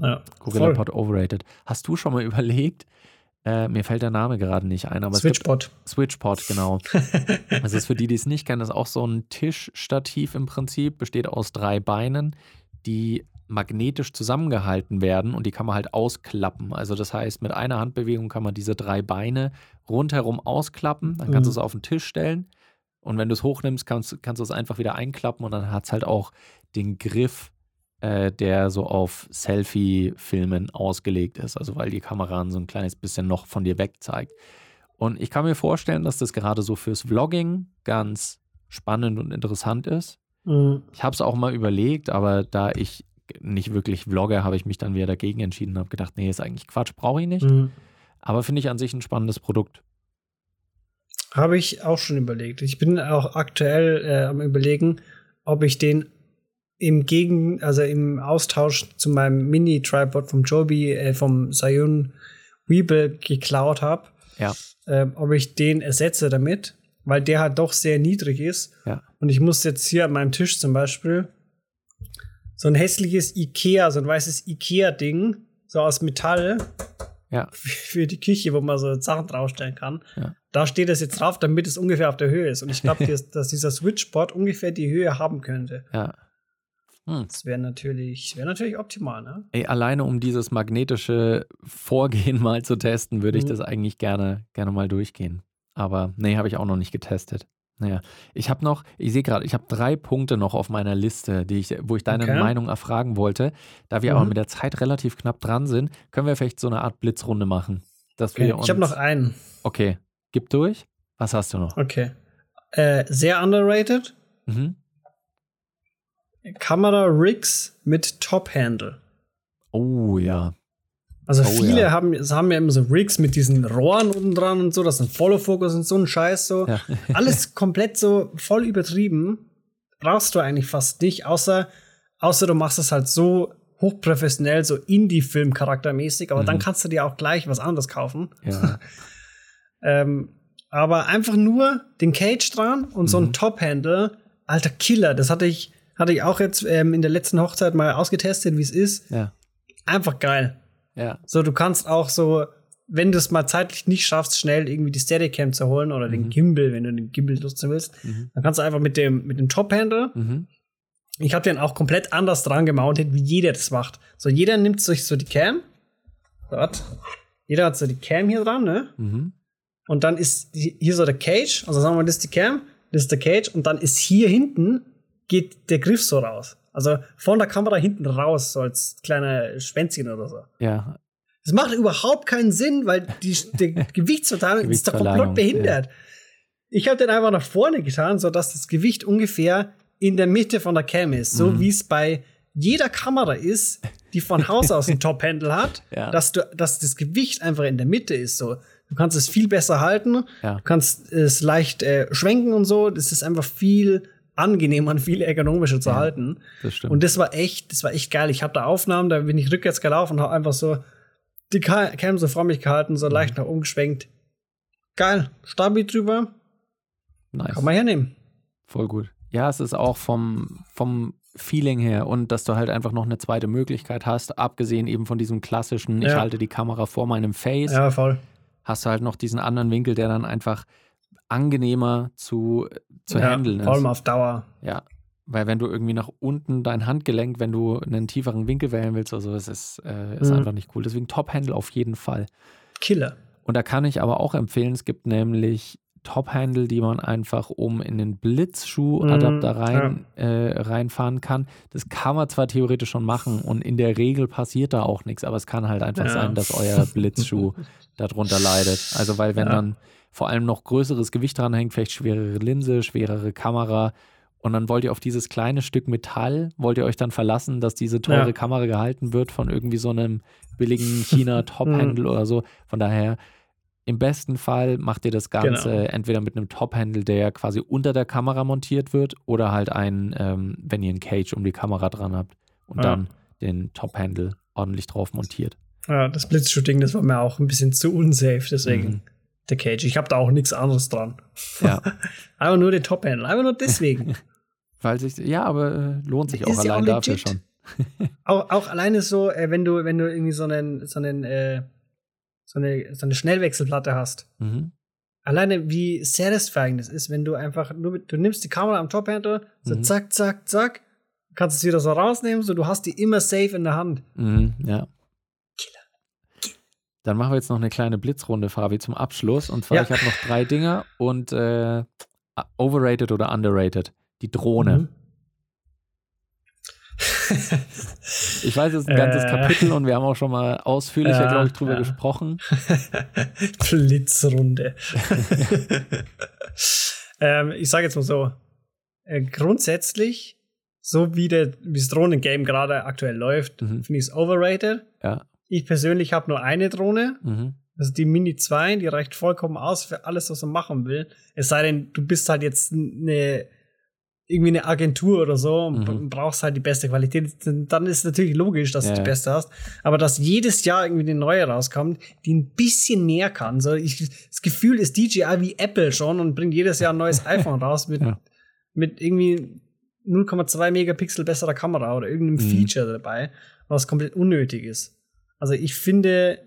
Ja, GorillaPod overrated. Hast du schon mal überlegt, äh, mir fällt der Name gerade nicht ein, aber Switchpod. Switchpod, genau. das ist für die, die es nicht kennen, ist auch so ein Tischstativ im Prinzip, besteht aus drei Beinen, die magnetisch zusammengehalten werden und die kann man halt ausklappen. Also das heißt, mit einer Handbewegung kann man diese drei Beine rundherum ausklappen, dann kannst mhm. du es auf den Tisch stellen und wenn du es hochnimmst, kannst, kannst du es einfach wieder einklappen und dann hat es halt auch den Griff, äh, der so auf Selfie-Filmen ausgelegt ist, also weil die Kamera so ein kleines bisschen noch von dir weg zeigt. Und ich kann mir vorstellen, dass das gerade so fürs Vlogging ganz spannend und interessant ist. Mhm. Ich habe es auch mal überlegt, aber da ich nicht wirklich vlogge, habe ich mich dann wieder dagegen entschieden und habe gedacht, nee, ist eigentlich Quatsch, brauche ich nicht. Mhm. Aber finde ich an sich ein spannendes Produkt. Habe ich auch schon überlegt. Ich bin auch aktuell äh, am überlegen, ob ich den im Gegen, also im Austausch zu meinem Mini-Tripod vom Joby, äh, vom Sayun Weeble geklaut habe. Ja. Äh, ob ich den ersetze damit, weil der halt doch sehr niedrig ist. Ja. Und ich muss jetzt hier an meinem Tisch zum Beispiel so ein hässliches Ikea, so ein weißes Ikea-Ding, so aus Metall. Ja. Für die Küche, wo man so Sachen draufstellen kann. Ja. Da steht es jetzt drauf, damit es ungefähr auf der Höhe ist. Und ich glaube, dass dieser Switchboard ungefähr die Höhe haben könnte. Ja. Hm. Das wäre natürlich, wär natürlich optimal, ne? Ey, alleine um dieses magnetische Vorgehen mal zu testen, würde ich mhm. das eigentlich gerne, gerne mal durchgehen. Aber nee, habe ich auch noch nicht getestet. Naja, ich habe noch, ich sehe gerade, ich habe drei Punkte noch auf meiner Liste, die ich, wo ich deine okay. Meinung erfragen wollte. Da wir mhm. aber mit der Zeit relativ knapp dran sind, können wir vielleicht so eine Art Blitzrunde machen. Dass okay. wir ich habe noch einen. Okay, gib durch. Was hast du noch? Okay. Äh, sehr underrated. Mhm. Kamera Rigs mit Top-Handle. Oh ja. Also oh, viele ja. haben, haben ja immer so Rigs mit diesen Rohren unten dran und so, das sind Follow Focus und so ein Scheiß so. Ja. Alles komplett so voll übertrieben. Brauchst du eigentlich fast nicht, außer, außer du machst es halt so hochprofessionell, so Indie-Film charaktermäßig, aber mhm. dann kannst du dir auch gleich was anderes kaufen. Ja. ähm, aber einfach nur den Cage dran und mhm. so ein mhm. Top-Handle, alter Killer, das hatte ich, hatte ich auch jetzt ähm, in der letzten Hochzeit mal ausgetestet, wie es ist. Ja. Einfach geil. Ja. So, du kannst auch so, wenn du es mal zeitlich nicht schaffst, schnell irgendwie die Steadicam zu holen oder mhm. den Gimbal, wenn du den Gimbal nutzen willst, mhm. dann kannst du einfach mit dem, mit dem Top-Handle. Mhm. Ich habe den auch komplett anders dran gemountet, wie jeder das macht. So, jeder nimmt sich so die Cam. Dort. Jeder hat so die Cam hier dran, ne? Mhm. Und dann ist hier so der Cage. Also sagen wir, das ist die Cam, das ist der Cage. Und dann ist hier hinten, geht der Griff so raus. Also von der Kamera hinten raus, so als kleiner Schwänzchen oder so. Ja. Das macht überhaupt keinen Sinn, weil die, die Gewichtsverteilung ist doch komplett behindert. Ja. Ich habe den einfach nach vorne getan, sodass das Gewicht ungefähr in der Mitte von der Cam ist. So mhm. wie es bei jeder Kamera ist, die von Haus aus einen Top-Handle hat, ja. dass, du, dass das Gewicht einfach in der Mitte ist. So. Du kannst es viel besser halten, ja. du kannst es leicht äh, schwenken und so. Das ist einfach viel angenehmer und viel ergonomischer zu ja, halten. Das stimmt. Und das war echt, das war echt geil. Ich habe da Aufnahmen, da bin ich rückwärts gelaufen und habe einfach so die Cam so vor mich gehalten, so mhm. leicht nach oben geschwenkt. Geil. Stabi drüber. Nice. Kann man hernehmen. Voll gut. Ja, es ist auch vom, vom Feeling her und dass du halt einfach noch eine zweite Möglichkeit hast, abgesehen eben von diesem klassischen, ja. ich halte die Kamera vor meinem Face. Ja, voll. Hast du halt noch diesen anderen Winkel, der dann einfach angenehmer zu, zu ja, handeln ist. Vor allem auf Dauer. Ja. Weil wenn du irgendwie nach unten dein Handgelenk, wenn du einen tieferen Winkel wählen willst, also das ist, äh, ist mhm. einfach nicht cool. Deswegen Top-Handle auf jeden Fall. Killer. Und da kann ich aber auch empfehlen, es gibt nämlich Top-Handle, die man einfach um in den Blitzschuh-Adapter mhm, rein, ja. äh, reinfahren kann. Das kann man zwar theoretisch schon machen und in der Regel passiert da auch nichts, aber es kann halt einfach ja. sein, dass euer Blitzschuh darunter leidet. Also weil wenn ja. dann vor allem noch größeres Gewicht dranhängt, vielleicht schwerere Linse, schwerere Kamera und dann wollt ihr auf dieses kleine Stück Metall, wollt ihr euch dann verlassen, dass diese teure Kamera gehalten wird von irgendwie so einem billigen China Top-Handle oder so. Von daher im besten Fall macht ihr das Ganze genau. entweder mit einem Top-Handle, der quasi unter der Kamera montiert wird, oder halt ein, ähm, wenn ihr einen Cage um die Kamera dran habt und ja. dann den Top-Handle ordentlich drauf montiert. Ja, das Blitzshooting, das war mir auch ein bisschen zu unsafe, deswegen mhm. Der Cage. Ich habe da auch nichts anderes dran. Ja. einfach nur den Top-Handle, einfach nur deswegen. Weil sich, ja, aber äh, lohnt sich auch allein auch dafür schon. auch, auch alleine so, äh, wenn du, wenn du irgendwie so einen, so einen äh, so eine, so eine Schnellwechselplatte hast. Mhm. Alleine wie satisfying das ist, wenn du einfach nur, du nimmst die Kamera am Top-Handle, so mhm. zack, zack, zack, kannst es wieder so rausnehmen, so du hast die immer safe in der Hand. Mhm, ja. Dann machen wir jetzt noch eine kleine Blitzrunde, Fabi, zum Abschluss. Und zwar, ja. ich habe noch drei Dinger und äh, overrated oder underrated. Die Drohne. Mhm. ich weiß, es ist ein ganzes äh. Kapitel und wir haben auch schon mal ausführlicher, ja, glaube ich, drüber ja. gesprochen. Blitzrunde. ähm, ich sage jetzt mal so: äh, grundsätzlich, so wie, der, wie das Drohnengame gerade aktuell läuft, mhm. finde ich es overrated. Ja. Ich persönlich habe nur eine Drohne. Mhm. Also die Mini 2, die reicht vollkommen aus für alles, was man machen will. Es sei denn, du bist halt jetzt eine irgendwie eine Agentur oder so und mhm. brauchst halt die beste Qualität, dann ist es natürlich logisch, dass ja. du die beste hast. Aber dass jedes Jahr irgendwie eine neue rauskommt, die ein bisschen mehr kann. So, ich, das Gefühl ist DJI wie Apple schon und bringt jedes Jahr ein neues iPhone raus mit, ja. mit irgendwie 0,2 Megapixel besserer Kamera oder irgendeinem mhm. Feature dabei, was komplett unnötig ist. Also ich finde,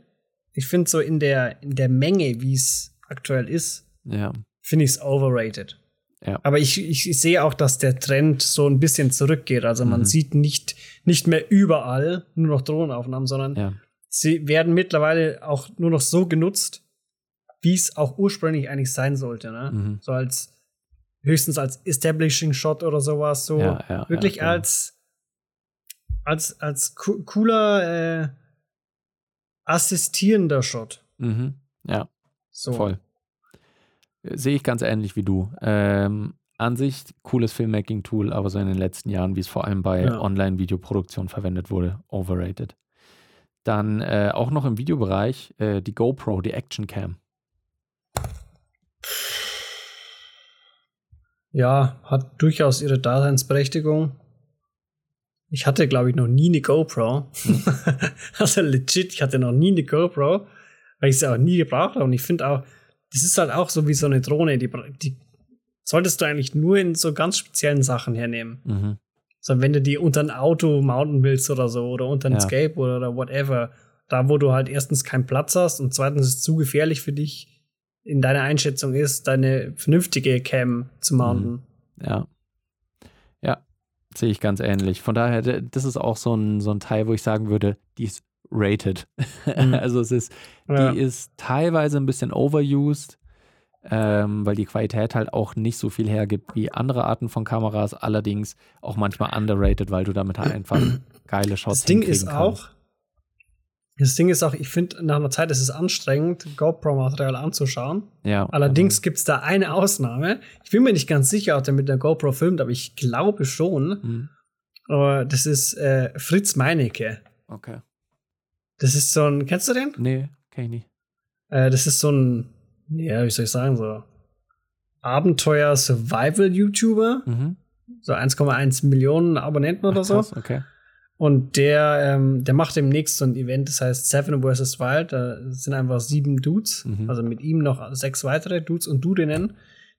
ich finde so in der, in der Menge, wie es aktuell ist, ja. finde ich es overrated. Ja. Aber ich, ich, sehe auch, dass der Trend so ein bisschen zurückgeht. Also man mhm. sieht nicht, nicht mehr überall nur noch Drohnenaufnahmen, sondern ja. sie werden mittlerweile auch nur noch so genutzt, wie es auch ursprünglich eigentlich sein sollte. Ne? Mhm. So als höchstens als Establishing Shot oder sowas. So ja, ja, wirklich als, als, als cooler äh, assistierender Shot. Mhm. Ja. So. Voll. Sehe ich ganz ähnlich wie du. Ähm, an sich cooles Filmmaking-Tool, aber so in den letzten Jahren, wie es vor allem bei ja. Online-Videoproduktion verwendet wurde, overrated. Dann äh, auch noch im Videobereich äh, die GoPro, die Action Cam. Ja, hat durchaus ihre Daseinsberechtigung. Ich hatte, glaube ich, noch nie eine GoPro. also legit, ich hatte noch nie eine GoPro, weil ich sie auch nie gebraucht habe. Und ich finde auch, das ist halt auch so wie so eine Drohne, die, die solltest du eigentlich nur in so ganz speziellen Sachen hernehmen. Mhm. So, wenn du die unter ein Auto mounten willst oder so, oder unter ein ja. Skateboard oder whatever, da wo du halt erstens keinen Platz hast und zweitens ist es zu gefährlich für dich, in deiner Einschätzung ist, deine vernünftige Cam zu mounten. Mhm. Ja, sehe ich ganz ähnlich. Von daher, das ist auch so ein, so ein Teil, wo ich sagen würde, die ist rated. Mhm. also es ist, ja. die ist teilweise ein bisschen overused, ähm, weil die Qualität halt auch nicht so viel hergibt wie andere Arten von Kameras, allerdings auch manchmal underrated, weil du damit halt einfach geile Shots Das Ding ist kannst. auch, Das Ding ist auch, ich finde, nach einer Zeit ist es anstrengend, GoPro-Material anzuschauen. Ja. Allerdings genau. gibt es da eine Ausnahme. Ich bin mir nicht ganz sicher, ob der mit der GoPro filmt, aber ich glaube schon. Mhm. Das ist äh, Fritz Meinecke. Okay. Das ist so ein, kennst du den? Nee, kenn ich nicht. Äh, das ist so ein, ja, wie soll ich sagen, so Abenteuer-Survival-YouTuber. Mhm. So 1,1 Millionen Abonnenten Ach, oder so. Krass, okay. Und der, ähm, der macht demnächst so ein Event, das heißt Seven vs. Wild. Da sind einfach sieben Dudes, mhm. also mit ihm noch sechs weitere Dudes und Dudinnen,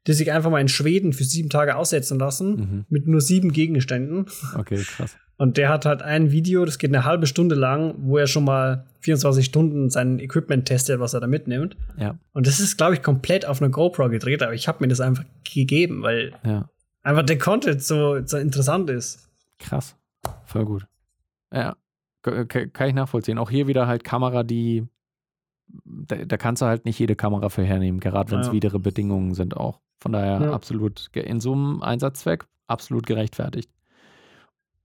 die sich einfach mal in Schweden für sieben Tage aussetzen lassen, mhm. mit nur sieben Gegenständen. Okay, krass. Und der hat halt ein Video, das geht eine halbe Stunde lang, wo er schon mal 24 Stunden sein Equipment testet, was er da mitnimmt. Ja. Und das ist, glaube ich, komplett auf einer GoPro gedreht, aber ich habe mir das einfach gegeben, weil ja. einfach der Content so, so interessant ist. Krass. Voll gut. Ja. Kann ich nachvollziehen. Auch hier wieder halt Kamera, die da, da kannst du halt nicht jede Kamera für hernehmen, gerade wenn es ja. widere Bedingungen sind auch. Von daher ja. absolut in so einem Einsatzzweck absolut gerechtfertigt.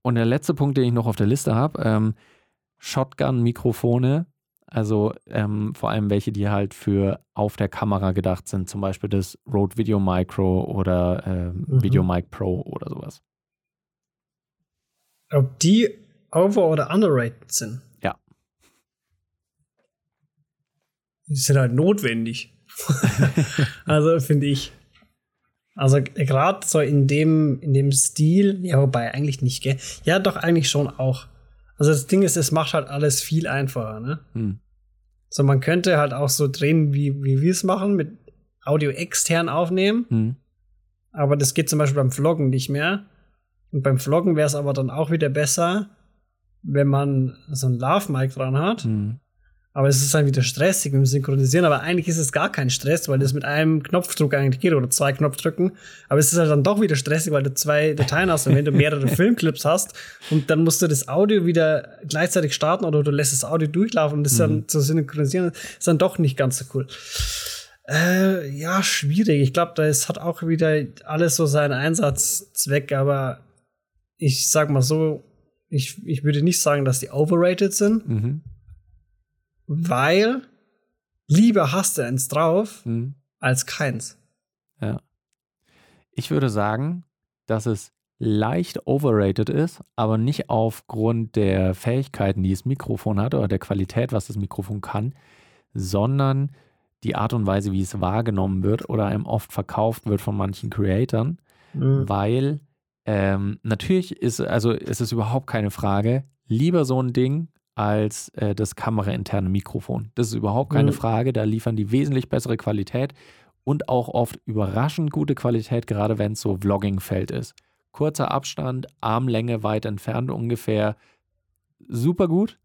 Und der letzte Punkt, den ich noch auf der Liste habe, ähm, Shotgun-Mikrofone, also ähm, vor allem welche, die halt für auf der Kamera gedacht sind, zum Beispiel das Rode Video Micro oder ähm, mhm. Video Mic Pro oder sowas. Ob die over- oder underrated sind? Ja. Die sind halt notwendig. also finde ich. Also gerade so in dem, in dem Stil, ja, wobei eigentlich nicht, gell? Ja, doch eigentlich schon auch. Also das Ding ist, es macht halt alles viel einfacher, ne? Hm. So, man könnte halt auch so drehen, wie, wie wir es machen, mit Audio extern aufnehmen. Hm. Aber das geht zum Beispiel beim Vloggen nicht mehr. Und beim Vloggen wäre es aber dann auch wieder besser, wenn man so ein Love-Mic dran hat. Hm. Aber es ist dann wieder stressig mit dem Synchronisieren. Aber eigentlich ist es gar kein Stress, weil das mit einem Knopfdruck eigentlich geht oder zwei Knopfdrücken. Aber es ist halt dann doch wieder stressig, weil du zwei Dateien hast und wenn du mehrere Filmclips hast und dann musst du das Audio wieder gleichzeitig starten oder du lässt das Audio durchlaufen und das mhm. dann zu synchronisieren, ist dann doch nicht ganz so cool. Äh, ja, schwierig. Ich glaube, das hat auch wieder alles so seinen Einsatzzweck, aber ich sag mal so, ich, ich würde nicht sagen, dass die overrated sind. Mhm weil lieber hast du eins drauf mhm. als keins. Ja. Ich würde sagen, dass es leicht overrated ist, aber nicht aufgrund der Fähigkeiten, die das Mikrofon hat oder der Qualität, was das Mikrofon kann, sondern die Art und Weise, wie es wahrgenommen wird oder einem oft verkauft wird von manchen Creatoren, mhm. weil ähm, natürlich ist, also ist es überhaupt keine Frage, lieber so ein Ding als äh, das kamerainterne Mikrofon. Das ist überhaupt keine mhm. Frage. Da liefern die wesentlich bessere Qualität und auch oft überraschend gute Qualität, gerade wenn es so Vlogging-Feld ist. Kurzer Abstand, Armlänge weit entfernt ungefähr. Super gut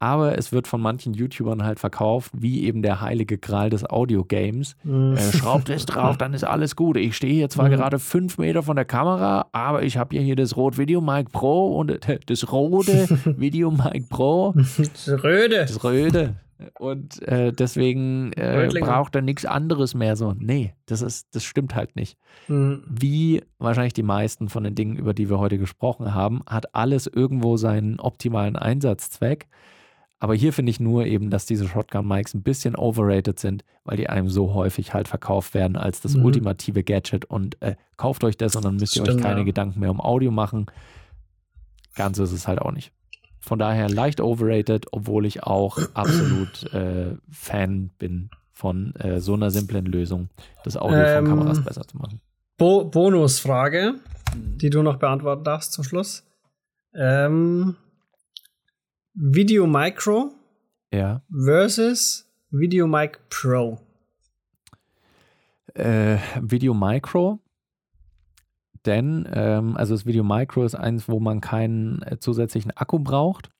aber es wird von manchen YouTubern halt verkauft, wie eben der heilige Gral des Audiogames. Mhm. Äh, schraubt es drauf, dann ist alles gut. Ich stehe hier zwar mhm. gerade fünf Meter von der Kamera, aber ich habe hier das Rode Video Mic Pro und äh, das Rode Video Mic Pro. Das Röde. Das Röde. Und äh, deswegen äh, braucht er nichts anderes mehr so. Nee, das ist, das stimmt halt nicht. Mhm. Wie wahrscheinlich die meisten von den Dingen, über die wir heute gesprochen haben, hat alles irgendwo seinen optimalen Einsatzzweck. Aber hier finde ich nur eben, dass diese Shotgun-Mics ein bisschen overrated sind, weil die einem so häufig halt verkauft werden als das mhm. ultimative Gadget und äh, kauft euch das und dann müsst ihr Stimmt, euch keine ja. Gedanken mehr um Audio machen. Ganz ist es halt auch nicht. Von daher leicht overrated, obwohl ich auch absolut äh, Fan bin von äh, so einer simplen Lösung, das Audio ähm, von Kameras besser zu machen. Bo Bonusfrage, die du noch beantworten darfst zum Schluss. Ähm, Video Micro ja. versus Video Mic Pro. Äh, Video Micro, denn ähm, also das Video Micro ist eins, wo man keinen äh, zusätzlichen Akku braucht,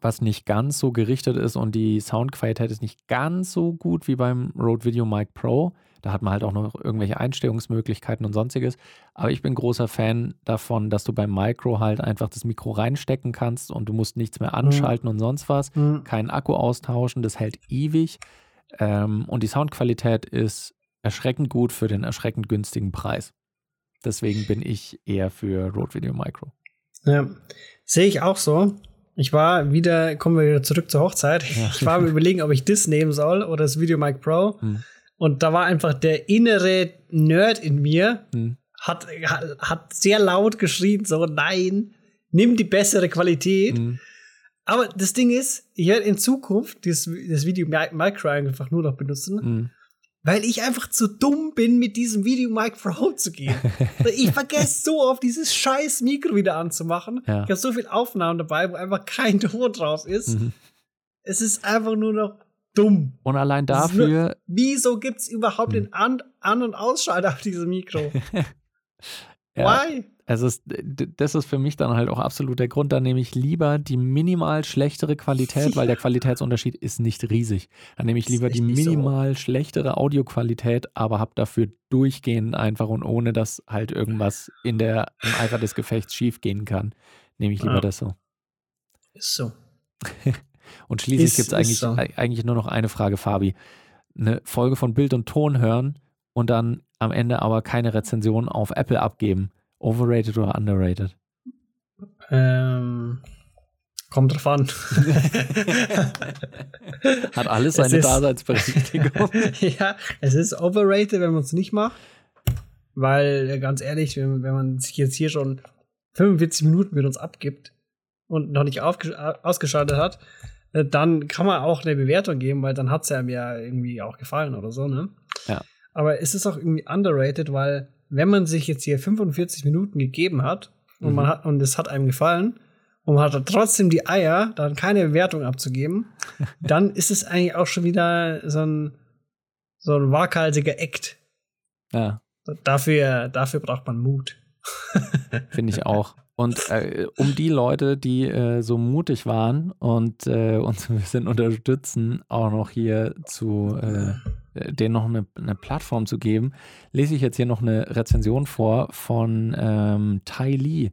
was nicht ganz so gerichtet ist und die Soundqualität ist nicht ganz so gut wie beim Rode Video Mic Pro. Da hat man halt auch noch irgendwelche Einstellungsmöglichkeiten und sonstiges. Aber ich bin großer Fan davon, dass du beim Micro halt einfach das Mikro reinstecken kannst und du musst nichts mehr anschalten mhm. und sonst was. Mhm. Keinen Akku austauschen, das hält ewig. Ähm, und die Soundqualität ist erschreckend gut für den erschreckend günstigen Preis. Deswegen bin ich eher für Rode Video Micro. Ja, sehe ich auch so. Ich war wieder, kommen wir wieder zurück zur Hochzeit. Ja. Ich war am überlegen, ob ich das nehmen soll oder das Video Mic Pro. Hm. Und da war einfach der innere Nerd in mir, hm. hat, hat sehr laut geschrien, so, nein, nimm die bessere Qualität. Hm. Aber das Ding ist, ich werde in Zukunft das, das Video Micro einfach nur noch benutzen, mhm. weil ich einfach zu dumm bin, mit diesem Video Mic Pro zu gehen. ich vergesse so oft, dieses scheiß Mikro wieder anzumachen. Ja. Ich habe so viele Aufnahmen dabei, wo einfach kein Ton drauf ist. Mhm. Es ist einfach nur noch dumm. Und allein dafür. Wieso gibt es überhaupt den An-, An und Ausschalter auf diesem Mikro? ja. Why? Es, das ist für mich dann halt auch absolut der Grund. Da nehme ich lieber die minimal schlechtere Qualität, weil der Qualitätsunterschied ist nicht riesig. Dann nehme ich lieber die minimal so. schlechtere Audioqualität, aber habe dafür durchgehend einfach und ohne dass halt irgendwas in der im Eifer des Gefechts schief gehen kann, nehme ich lieber ja. das so. Ist so. und schließlich gibt es eigentlich, so. eigentlich nur noch eine Frage, Fabi. Eine Folge von Bild und Ton hören und dann am Ende aber keine Rezension auf Apple abgeben Overrated oder underrated? Ähm, kommt drauf an. Hat alles seine Daseinsberechtigung. ja, es ist overrated, wenn man es nicht macht. Weil, ganz ehrlich, wenn, wenn man sich jetzt hier schon 45 Minuten mit uns abgibt und noch nicht ausgeschaltet hat, äh, dann kann man auch eine Bewertung geben, weil dann hat es einem ja irgendwie auch gefallen oder so, ne? Ja. Aber es ist auch irgendwie underrated, weil wenn man sich jetzt hier 45 Minuten gegeben hat und, mhm. man hat, und es hat einem gefallen und man hat trotzdem die Eier, dann keine Bewertung abzugeben, dann ist es eigentlich auch schon wieder so ein, so ein waghalsiger Act. Ja. Dafür, dafür braucht man Mut. Finde ich auch. Und äh, um die Leute, die äh, so mutig waren und äh, uns ein bisschen unterstützen, auch noch hier zu äh, denen noch eine, eine, Plattform zu geben, lese ich jetzt hier noch eine Rezension vor von ähm, Tai Lee.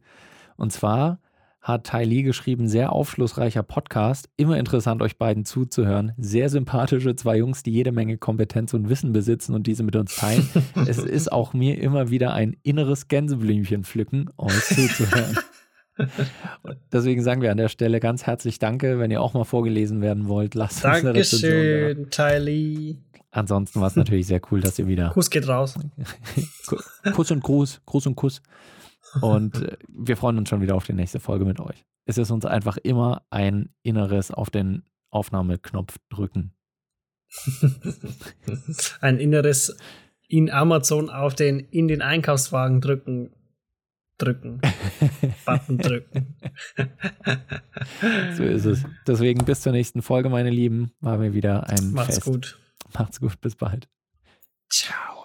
Und zwar hat Tai Lee geschrieben, sehr aufschlussreicher Podcast, immer interessant euch beiden zuzuhören, sehr sympathische zwei Jungs, die jede Menge Kompetenz und Wissen besitzen und diese mit uns teilen. es ist auch mir immer wieder ein inneres Gänseblümchen pflücken, euch zuzuhören. Deswegen sagen wir an der Stelle ganz herzlich Danke. Wenn ihr auch mal vorgelesen werden wollt, lasst uns eine Rezension Dankeschön, Tai Lee. Ansonsten war es natürlich sehr cool, dass ihr wieder. Kuss geht raus. Kuss und Gruß, Gruß und Kuss. Und äh, wir freuen uns schon wieder auf die nächste Folge mit euch. Es ist uns einfach immer ein inneres auf den Aufnahmeknopf drücken. ein inneres in Amazon auf den in den Einkaufswagen drücken drücken. Button drücken. so ist es. Deswegen bis zur nächsten Folge, meine Lieben. War mir wieder ein Macht's Fest. gut. Macht's gut, bis bald. Ciao. Ciao.